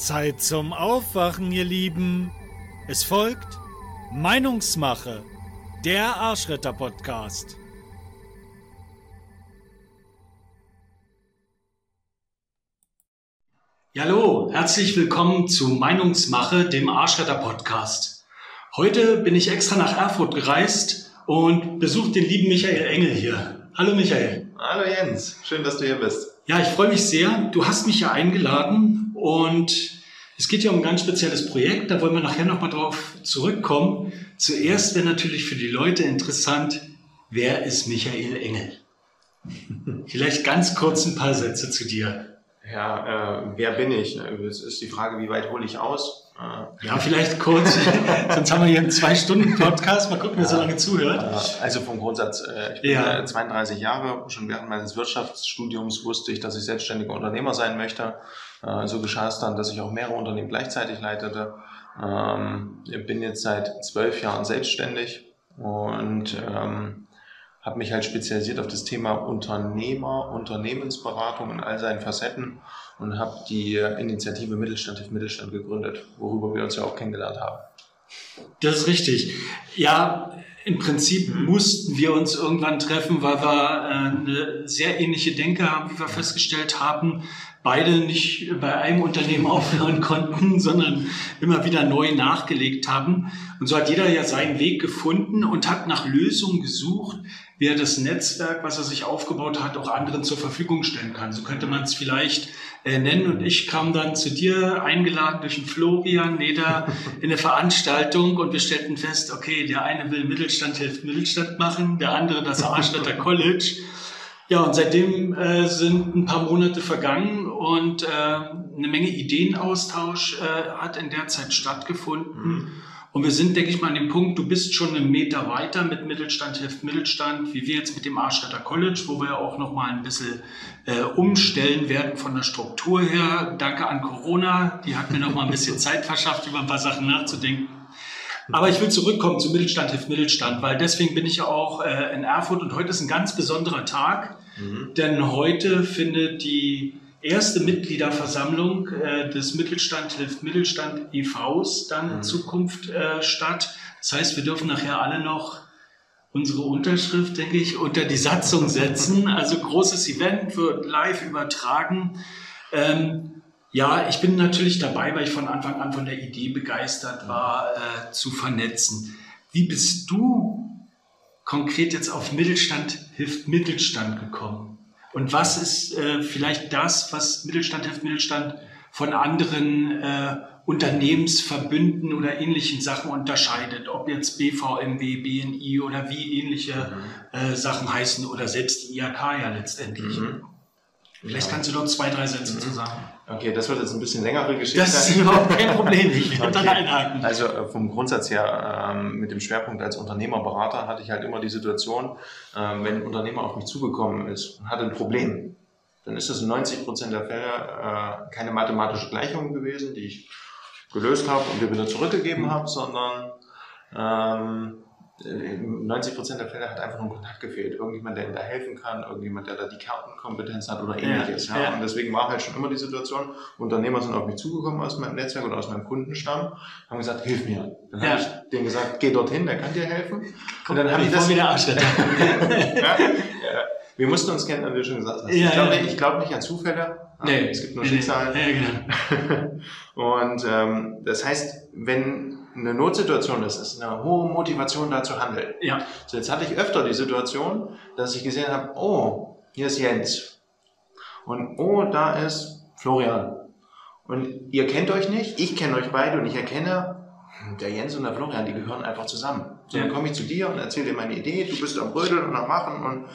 Zeit zum Aufwachen, ihr Lieben. Es folgt Meinungsmache, der Arschretter-Podcast. Hallo, herzlich willkommen zu Meinungsmache, dem Arschretter-Podcast. Heute bin ich extra nach Erfurt gereist und besuche den lieben Michael Engel hier. Hallo Michael. Hallo Jens, schön, dass du hier bist. Ja, ich freue mich sehr. Du hast mich ja eingeladen und es geht ja um ein ganz spezielles Projekt. Da wollen wir nachher nochmal drauf zurückkommen. Zuerst wäre natürlich für die Leute interessant, wer ist Michael Engel? Vielleicht ganz kurz ein paar Sätze zu dir. Ja, äh, wer bin ich? Es ist die Frage, wie weit hole ich aus? Äh, ja, vielleicht kurz. Sonst haben wir hier einen Zwei-Stunden-Podcast. Mal gucken, wer so lange zuhört. Also vom Grundsatz, äh, ich bin ja. 32 Jahre. Schon während meines Wirtschaftsstudiums wusste ich, dass ich selbstständiger Unternehmer sein möchte. Äh, so geschah es dann, dass ich auch mehrere Unternehmen gleichzeitig leitete. Ähm, ich bin jetzt seit zwölf Jahren selbstständig und ähm, habe mich halt spezialisiert auf das Thema Unternehmer, Unternehmensberatung in all seinen Facetten und habe die Initiative Mittelstand hilft Mittelstand gegründet, worüber wir uns ja auch kennengelernt haben. Das ist richtig. Ja, im Prinzip mussten wir uns irgendwann treffen, weil wir äh, eine sehr ähnliche Denke haben, wie wir festgestellt haben. Beide nicht bei einem Unternehmen aufhören konnten, sondern immer wieder neu nachgelegt haben. Und so hat jeder ja seinen Weg gefunden und hat nach Lösungen gesucht, wie er das Netzwerk, was er sich aufgebaut hat, auch anderen zur Verfügung stellen kann. So könnte man es vielleicht äh, nennen. Und ich kam dann zu dir eingeladen durch den Florian Neder in eine Veranstaltung und wir stellten fest, okay, der eine will Mittelstand hilft Mittelstand machen, der andere das Arschletter College. Ja, und seitdem äh, sind ein paar Monate vergangen und äh, eine Menge Ideenaustausch äh, hat in der Zeit stattgefunden. Mhm. Und wir sind, denke ich mal, an dem Punkt, du bist schon einen Meter weiter mit Mittelstand hilft Mittelstand, wie wir jetzt mit dem Arschretter College, wo wir auch noch mal ein bisschen äh, umstellen werden von der Struktur her. Danke an Corona, die hat mir noch mal ein bisschen Zeit verschafft, über ein paar Sachen nachzudenken. Aber ich will zurückkommen zu Mittelstand hilft Mittelstand, weil deswegen bin ich ja auch äh, in Erfurt und heute ist ein ganz besonderer Tag, mhm. denn heute findet die erste Mitgliederversammlung äh, des Mittelstand hilft Mittelstand EVs dann mhm. in Zukunft äh, statt. Das heißt, wir dürfen nachher alle noch unsere Unterschrift, denke ich, unter die Satzung setzen. Also großes Event wird live übertragen. Ähm, ja, ich bin natürlich dabei, weil ich von Anfang an von der Idee begeistert war, äh, zu vernetzen. Wie bist du konkret jetzt auf Mittelstand hilft Mittelstand gekommen? Und was ist äh, vielleicht das, was Mittelstand hilft Mittelstand von anderen äh, Unternehmensverbünden oder ähnlichen Sachen unterscheidet? Ob jetzt BVMW, BNI oder wie ähnliche mhm. äh, Sachen heißen oder selbst die IHK ja letztendlich. Mhm. Vielleicht ja. kannst du dort zwei, drei Sätze mhm. zu sagen. Okay, das wird jetzt ein bisschen längere Geschichte. Das ist überhaupt kein Problem. Ich werde okay. dann einhaken. Also äh, vom Grundsatz her, ähm, mit dem Schwerpunkt als Unternehmerberater hatte ich halt immer die Situation, ähm, wenn ein Unternehmer auf mich zugekommen ist und hatte ein Problem, dann ist das in 90 Prozent der Fälle äh, keine mathematische Gleichung gewesen, die ich gelöst habe und dir wieder zurückgegeben mhm. habe, sondern ähm, 90 Prozent der Fälle hat einfach nur ein Kontakt gefehlt. Irgendjemand, der ihm da helfen kann, irgendjemand, der da die Kartenkompetenz hat oder ähnliches. Ja, ja. Und deswegen war halt schon immer die Situation, Unternehmer sind auf mich zugekommen aus meinem Netzwerk oder aus meinem Kundenstamm, haben gesagt, hilf mir. Dann ja. habe ich denen gesagt, geh dorthin, der kann dir helfen. Und dann habe ich das wieder ja, Wir mussten uns kennen, wie du schon gesagt hast. ich glaube nicht, glaub nicht an Zufälle. Nee, es gibt nur Schicksale. Nee, genau. Und ähm, das heißt, wenn eine Notsituation ist, ist eine hohe Motivation da zu handeln. Ja. So, jetzt hatte ich öfter die Situation, dass ich gesehen habe, oh, hier ist Jens. Und oh, da ist Florian. Und ihr kennt euch nicht, ich kenne euch beide und ich erkenne, hm, der Jens und der Florian, die gehören einfach zusammen. So, dann komme ich zu dir und erzähle dir meine Idee, du bist am Brödeln und am Machen und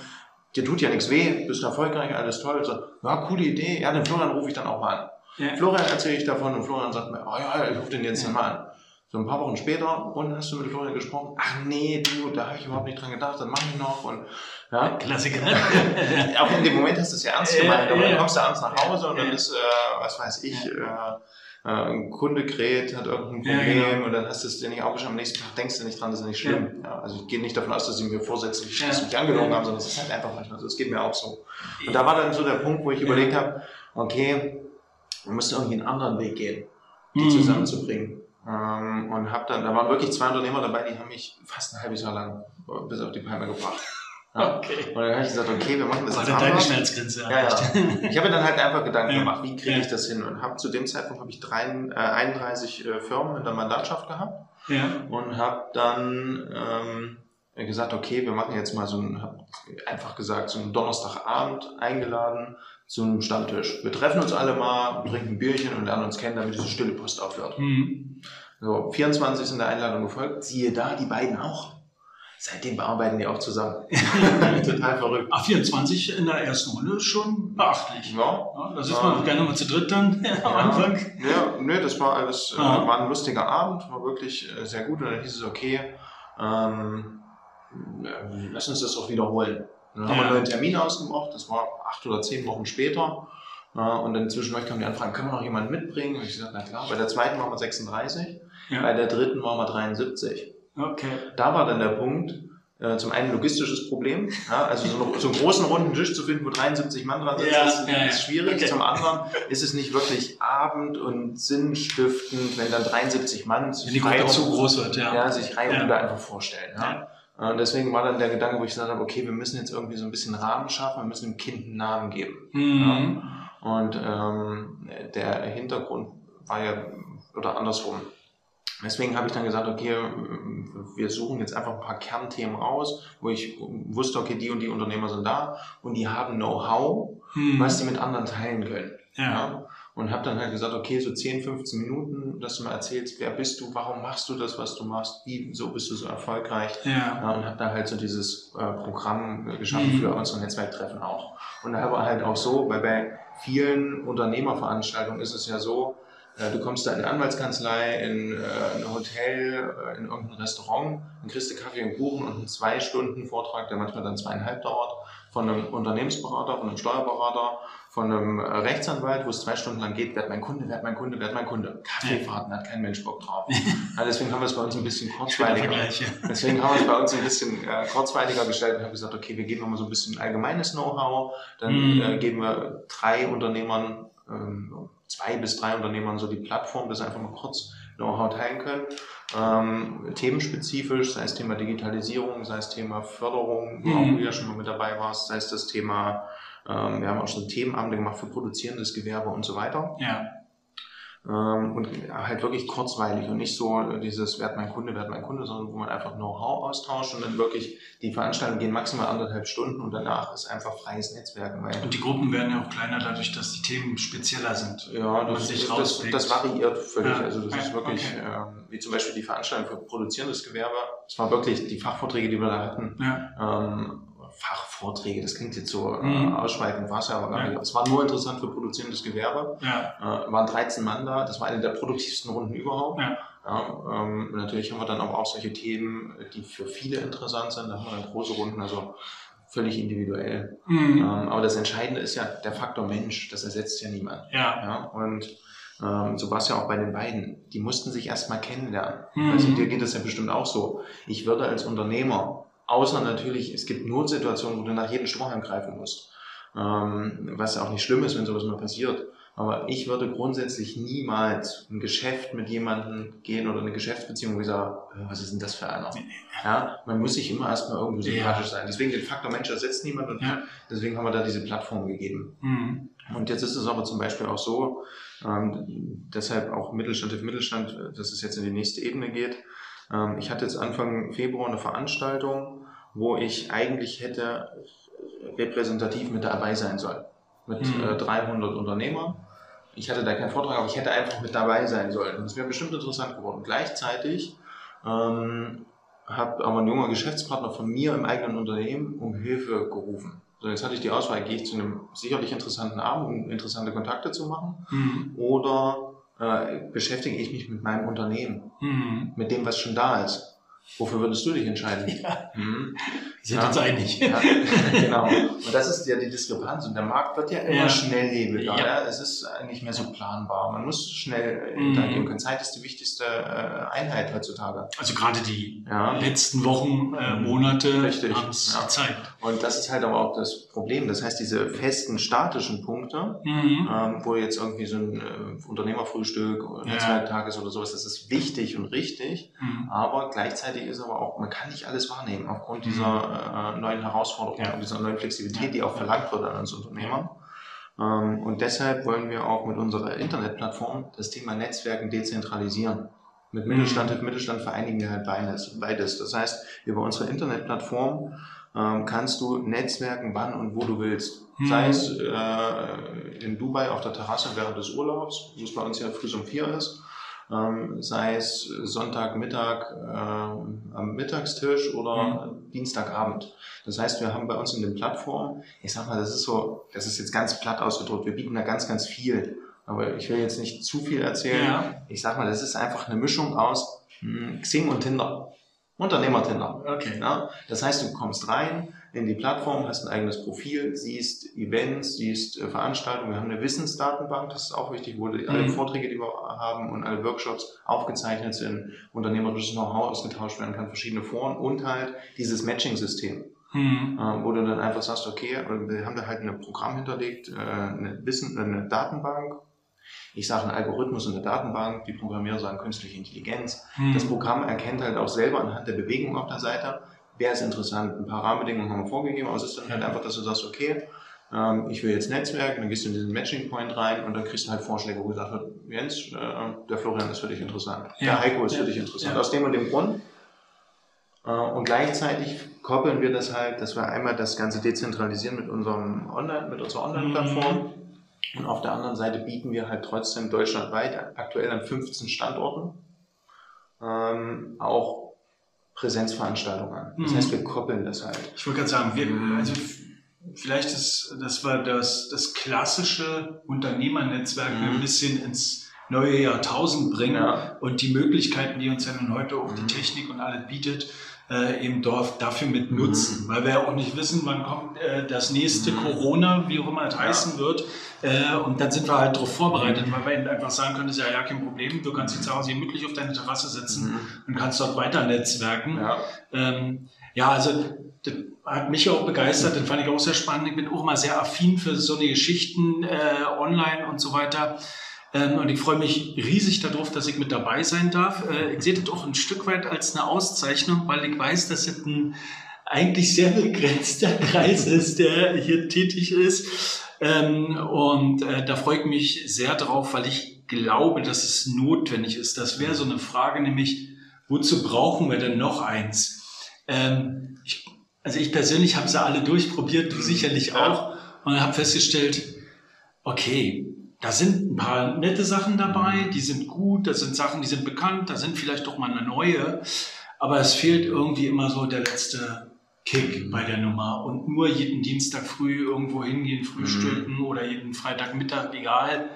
dir tut ja nichts weh, bist erfolgreich, alles toll. So, ja, coole Idee, ja, den Florian rufe ich dann auch mal an. Ja. Florian erzähle ich davon und Florian sagt mir, oh ja, ich rufe den jetzt ja. mal an. So ein paar Wochen später, und hast du mit Florian gesprochen? Ach nee, du, da habe ich überhaupt nicht dran gedacht, dann mach ich noch. Und, ja. Klassiker. auch in dem Moment hast du es ja ernst gemeint, aber dann kommst du abends nach Hause und dann ist, äh, was weiß ich, äh, äh, ein Kunde kräht, hat irgendein Problem ja, genau. und dann hast du es dir nicht aufgeschrieben, am nächsten Tag denkst du nicht dran, das ist nicht schlimm. Ja. also ich gehe nicht davon aus, dass sie mir vorsätzlich ja. mich angelogen haben, sondern es ist halt einfach manchmal so, es geht mir auch so. Und da war dann so der Punkt, wo ich überlegt habe, okay, wir müssen irgendwie einen anderen Weg gehen. die Mhm. zusammenzubringen. Ähm, und habe dann, da waren wirklich zwei Unternehmer dabei, die haben mich fast ein halbes Jahr lang bis auf die Palme gebracht. Ja. Okay. Und dann habe ich gesagt, okay, wir machen das jetzt dann deine. Schmerzgrenze Ja, ja. Ich habe mir dann halt einfach Gedanken Ja. gemacht, wie kriege Ja. ich das hin? Und habe zu dem Zeitpunkt habe ich drei, äh, 31 äh, Firmen in der Mandatschaft gehabt Ja. und habe dann ähm, gesagt, okay, wir machen jetzt mal so ein, einfach gesagt, so einen Donnerstagabend eingeladen zu einem Stammtisch. Wir treffen uns alle mal, trinken ein Bierchen und lernen uns kennen, damit diese stille Post aufhört. Mhm. So, 24 sind der Einladung gefolgt. Siehe da, die beiden auch. Seitdem bearbeiten die auch zusammen. Total verrückt. Ah, 24 in der ersten Runde ist schon beachtlich. Ja, Ja, da sitzt man gerne mal zu dritt dann am Anfang. Ja, nee, das war alles, äh, Ah. war ein lustiger Abend, war wirklich äh, sehr gut und dann hieß es, okay, ähm, äh, lass uns das doch wiederholen. Dann haben wir einen neuen Termin ausgemacht, das war acht oder zehn Wochen später. Und dann zwischendurch kam die Anfrage, können wir noch jemanden mitbringen? Und ich gesagt, na klar, bei der zweiten waren wir 36, Ja. bei der dritten waren wir 73. Okay. Da war dann der Punkt, äh, zum einen logistisches Problem, ja, also so, einen- so einen großen runden Tisch zu finden, wo 73 Mann dran sitzen, Ja, ist, ja, ist schwierig. Okay. Zum anderen ist es nicht wirklich abend- und sinnstiftend, wenn dann 73 Mann sich die frei um- zu groß wird, ja. sich Reihe Ja. und da einfach vorstellen. Ja. Und deswegen war dann der Gedanke, wo ich gesagt habe, okay, wir müssen jetzt irgendwie so ein bisschen Rahmen schaffen, wir müssen dem Kind einen Namen geben. Mhm. Und ähm, der Hintergrund war ja, oder andersrum. Deswegen habe ich dann gesagt, okay, wir suchen jetzt einfach ein paar Kernthemen raus, wo ich wusste, okay, die und die Unternehmer sind da und die haben Know-how, Mhm. was sie mit anderen teilen können. Ja. Und habe dann halt gesagt, okay, so 10, 15 Minuten, dass du mal erzählst, wer bist du, warum machst du das, was du machst, wie, so bist du so erfolgreich. Ja. Ja, und habe da halt so dieses äh, Programm äh, geschaffen Mhm. für unsere Netzwerktreffen auch. Und da war halt auch so, weil bei vielen Unternehmerveranstaltungen ist es ja so, äh, du kommst da in eine Anwaltskanzlei, in äh, ein Hotel, in irgendein Restaurant, dann kriegst du Kaffee und Kuchen und einen zwei Stunden Vortrag, der manchmal dann zweieinhalb dauert, von einem Unternehmensberater, von einem Steuerberater, von einem äh, Rechtsanwalt, wo es zwei Stunden lang geht, werd mein Kunde, werd mein Kunde, werd mein Kunde. Kaffeefahrten hat kein Mensch Bock drauf. ja, deswegen haben wir es bei uns ein bisschen kurzweiliger. Deswegen haben wir es bei uns ein bisschen äh, kurzweiliger gestellt und haben gesagt, okay, wir geben nochmal so ein bisschen allgemeines Know-how, dann Mhm. äh, geben wir drei Unternehmern, ähm, zwei bis drei Unternehmern so die Plattform, sie einfach mal kurz Know-how teilen können. Ähm, themenspezifisch, sei es Thema Digitalisierung, sei es Thema Förderung, wo Mhm. du ja schon mal mit dabei warst, sei es das Thema, ähm, wir haben auch schon Themenabende gemacht für produzierendes Gewerbe und so weiter. Ja. Ähm, und halt wirklich kurzweilig und nicht so dieses Werd mein Kunde, Werd mein Kunde, sondern wo man einfach Know-how austauscht und dann wirklich die Veranstaltungen gehen maximal anderthalb Stunden und danach ist einfach freies Netzwerken. Weil, Und die Gruppen werden ja auch kleiner dadurch, dass die Themen spezieller sind. ja, das, sich das, das, das variiert völlig. Ja. Also das ist wirklich, okay. ähm, wie zum Beispiel die Veranstaltung für produzierendes Gewerbe. Es war wirklich die Fachvorträge, die wir da hatten. Ja. Ähm, Fachvorträge, das klingt jetzt so äh, Mhm. ausschweifend, war es ja aber gar Ja. nicht. Es war nur interessant für produzierendes Gewerbe. Ja. Äh, waren 13 Mann da. Das war eine der produktivsten Runden überhaupt. Ja. Ja, ähm, natürlich haben wir dann aber auch solche Themen, die für viele interessant sind. Da haben wir dann große Runden, also völlig individuell. Mhm. Ähm, aber das Entscheidende ist ja der Faktor Mensch. Das ersetzt ja niemand. Ja. Ja, und ähm, so war es ja auch bei den beiden. Die mussten sich erstmal kennenlernen. Mhm. Also dir geht es ja bestimmt auch so. Ich würde als Unternehmer, außer natürlich, es gibt Notsituationen, wo du nach jedem Strohhalm greifen musst. Ähm, was ja auch nicht schlimm ist, wenn sowas mal passiert. Aber ich würde grundsätzlich niemals ein Geschäft mit jemandem gehen oder eine Geschäftsbeziehung, wo ich sage, äh, was ist denn das für einer? Ja, man muss sich immer erstmal irgendwo Ja. sympathisch sein. Deswegen den Faktor Mensch ersetzt niemand und Ja. deswegen haben wir da diese Plattform gegeben. Mhm. Und jetzt ist es aber zum Beispiel auch so, ähm, deshalb auch Mittelstand auf Mittelstand, dass es jetzt in die nächste Ebene geht. Ähm, ich hatte jetzt Anfang Februar eine Veranstaltung, wo ich eigentlich hätte repräsentativ mit dabei sein sollen. Mit Mhm. äh, 300 Unternehmern. Ich hatte da keinen Vortrag, aber ich hätte einfach mit dabei sein sollen. Und es wäre bestimmt interessant geworden. Gleichzeitig ähm, hat aber ein junger Geschäftspartner von mir im eigenen Unternehmen um Hilfe gerufen. So, jetzt hatte ich die Auswahl, gehe ich zu einem sicherlich interessanten Abend, um interessante Kontakte zu machen, Mhm. oder äh, beschäftige ich mich mit meinem Unternehmen, Mhm. mit dem, was schon da ist. Wofür würdest du dich entscheiden? Ja. Hm? Sind ja. uns einig. Ja, genau. Und das ist ja die Diskrepanz. Und der Markt wird ja immer ja. schnelllebiger. Ja. Es ist nicht mehr so planbar. Man muss schnell mhm. interagieren können. Zeit ist die wichtigste äh, Einheit heutzutage. Also gerade die letzten Wochen, äh, mhm. Monate haben es gezeigt. Und das ist halt aber auch das Problem. Das heißt, diese festen statischen Punkte, mhm. ähm, wo jetzt irgendwie so ein äh, Unternehmerfrühstück, Netzwerktag ist oder sowas, das ist wichtig und richtig. Mhm. Aber gleichzeitig ist aber auch, man kann nicht alles wahrnehmen aufgrund dieser äh, neuen Herausforderungen ja. und dieser neuen Flexibilität, die auch verlangt wird an uns Unternehmer. Ähm, und deshalb wollen wir auch mit unserer Internetplattform das Thema Netzwerken dezentralisieren. Mit Mittelstand und Mittelstand vereinigen wir halt beides. beides. Das heißt, über unsere Internetplattform ähm, kannst du Netzwerken, wann und wo du willst. Mhm. Sei es äh, in Dubai auf der Terrasse während des Urlaubs, wo es bei uns ja früh um vier ist, ähm, sei es Sonntagmittag äh, am Mittagstisch oder mhm. Dienstagabend. Das heißt, wir haben bei uns in den Plattformen, ich sag mal, das ist so, das ist jetzt ganz platt ausgedrückt, wir bieten da ganz, ganz viel. Aber ich will jetzt nicht zu viel erzählen. Ja. Ich sag mal, das ist einfach eine Mischung aus hm, Xing und Tinder. Unternehmer-Tinder. Okay. Ja? Das heißt, du kommst rein, in die Plattform, hast ein eigenes Profil, siehst Events, siehst äh, Veranstaltungen. Wir haben eine Wissensdatenbank, das ist auch wichtig, wo die, alle mhm. Vorträge, die wir haben und alle Workshops aufgezeichnet sind, unternehmerisches Know-how ausgetauscht werden kann, verschiedene Foren und halt dieses Matching-System. Mhm. Äh, wo du dann einfach sagst, okay, wir haben da halt ein Programm hinterlegt, äh, eine, Wissen, eine Datenbank, ich sage einen Algorithmus in der Datenbank, die Programmierer sagen künstliche Intelligenz. Mhm. Das Programm erkennt halt auch selber anhand der Bewegung auf der Seite, wäre es interessant. Ein paar Rahmenbedingungen haben wir vorgegeben, aber es ist dann halt einfach, dass du sagst, okay, ähm, ich will jetzt Netzwerk, dann gehst du in diesen Matching Point rein und dann kriegst du halt Vorschläge, wo gesagt wird, Jens, äh, der Florian ist für dich interessant, ja. der Heiko ist ja. für dich interessant. Ja. Aus dem und dem Grund. Äh, und gleichzeitig koppeln wir das halt, dass wir einmal das Ganze dezentralisieren mit unserem Online, mit unserer Online-Plattform. Mhm. Und auf der anderen Seite bieten wir halt trotzdem deutschlandweit, aktuell an 15 Standorten, ähm, auch Präsenzveranstaltungen an. Das mhm. heißt, wir koppeln das halt. Ich wollte gerade sagen, wir, also vielleicht ist, das war das, das klassische Unternehmernetzwerk mhm. ein bisschen ins neue Jahrtausend bringen ja. und die Möglichkeiten, die uns ja nun heute auch mhm. die Technik und alles bietet, äh, im Dorf dafür mit mhm. nutzen, mhm. weil wir ja auch nicht wissen, wann kommt äh, das nächste mhm. Corona, wie auch immer es heißen wird. Äh, und dann sind wir halt darauf vorbereitet, weil wir ihnen einfach sagen können, das ist ja, ja kein Problem, du kannst dich zu Hause gemütlich auf deine Terrasse setzen mhm. und kannst dort weiter netzwerken. Ja, ähm, ja also das hat mich auch begeistert, den fand ich auch sehr spannend. Ich bin auch immer sehr affin für so eine Geschichten äh, online und so weiter. Ähm, und ich freue mich riesig darauf, dass ich mit dabei sein darf. Äh, ich sehe das auch ein Stück weit als eine Auszeichnung, weil ich weiß, dass es ein eigentlich sehr begrenzter Kreis ist, der hier tätig ist. Ähm, und äh, da freue ich mich sehr drauf, weil ich glaube, dass es notwendig ist. Das wäre so eine Frage, nämlich, wozu brauchen wir denn noch eins? Ähm, ich, also ich persönlich habe sie alle durchprobiert, du sicherlich auch, und habe festgestellt, okay, da sind ein paar nette Sachen dabei, die sind gut, da sind Sachen, die sind bekannt, da sind vielleicht doch mal eine neue, aber es fehlt irgendwie immer so der letzte Kick bei der Nummer und nur jeden Dienstag früh irgendwo hingehen, frühstücken mhm. oder jeden Freitagmittag, egal.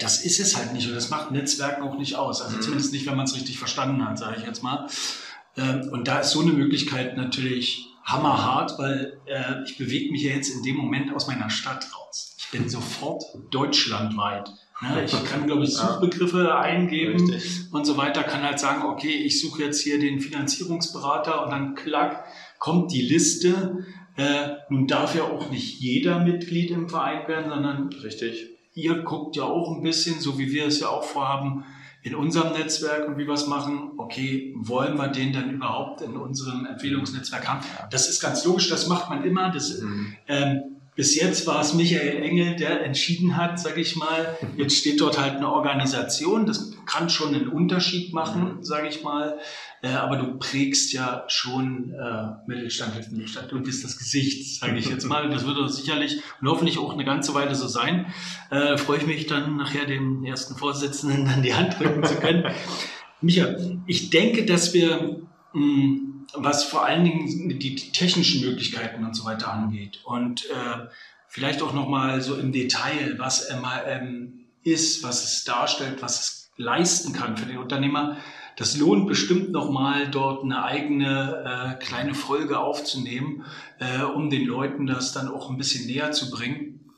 Das ist es halt nicht und das macht Netzwerken auch nicht aus. Also mhm. zumindest nicht, wenn man es richtig verstanden hat, sage ich jetzt mal. Ähm, und da ist so eine Möglichkeit natürlich hammerhart, weil äh, ich bewege mich ja jetzt in dem Moment aus meiner Stadt raus. Bin sofort deutschlandweit. Ne? Ich kann, glaube ich, Suchbegriffe eingeben richtig. und so weiter, kann halt sagen, okay, ich suche jetzt hier den Finanzierungsberater und dann klack, kommt die Liste. Äh, nun darf ja auch nicht jeder Mitglied im Verein werden, sondern richtig. ihr guckt ja auch ein bisschen, so wie wir es ja auch vorhaben, in unserem Netzwerk und wie wir es machen, okay, wollen wir den dann überhaupt in unserem Empfehlungsnetzwerk haben? Das ist ganz logisch, das macht man immer. Das, mhm. ähm, bis jetzt war es Michael Engel, der entschieden hat, sage ich mal. Jetzt steht dort halt eine Organisation, das kann schon einen Unterschied machen, sage ich mal. Äh, aber du prägst ja schon äh, Mittelstand, Mittelstand. Du bist das Gesicht, sage ich jetzt mal. Das wird doch sicherlich und hoffentlich auch eine ganze Weile so sein. Äh, freue ich mich dann nachher dem ersten Vorsitzenden dann die Hand drücken zu können. Micha, ich denke, dass wir was vor allen Dingen die technischen Möglichkeiten und so weiter angeht und äh, vielleicht auch nochmal so im Detail, was MHM ist, was es darstellt, was es leisten kann für den Unternehmer, das lohnt bestimmt nochmal dort eine eigene äh, kleine Folge aufzunehmen, äh, um den Leuten das dann auch ein bisschen näher zu bringen.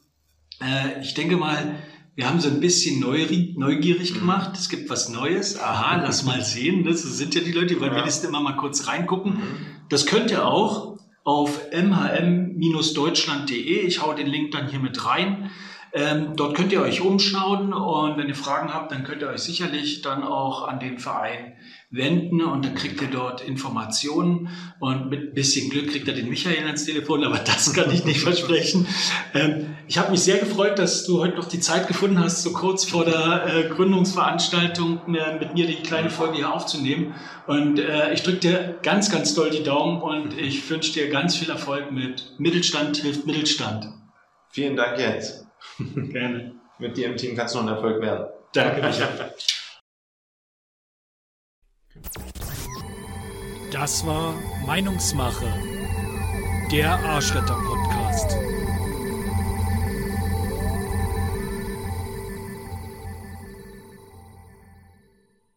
Äh, ich denke mal, wir haben so ein bisschen neugierig mhm. gemacht. Es gibt was Neues. Aha, lass mal sehen. Das sind ja die Leute, die wollen ja. wenigstens immer mal kurz reingucken. Mhm. Das könnt ihr auch auf mhm-deutschland.de. Ich hau den Link dann hier mit rein. Ähm, dort könnt ihr euch umschauen und wenn ihr Fragen habt, dann könnt ihr euch sicherlich dann auch an den Verein wenden und dann kriegt ihr dort Informationen und mit ein bisschen Glück kriegt ihr den Michael ans Telefon, aber das kann ich nicht versprechen. Ähm, ich habe mich sehr gefreut, dass du heute noch die Zeit gefunden hast, so kurz vor der äh, Gründungsveranstaltung äh, mit mir die kleine Folge hier aufzunehmen und äh, ich drücke dir ganz, ganz doll die Daumen und ich wünsche dir ganz viel Erfolg mit Mittelstand hilft Mittelstand. Vielen Dank, Jens. Gerne. Mit dir im Team kannst du noch ein Erfolg werden. Danke, Michael. Das war Meinungsmache, der Arschretter-Podcast.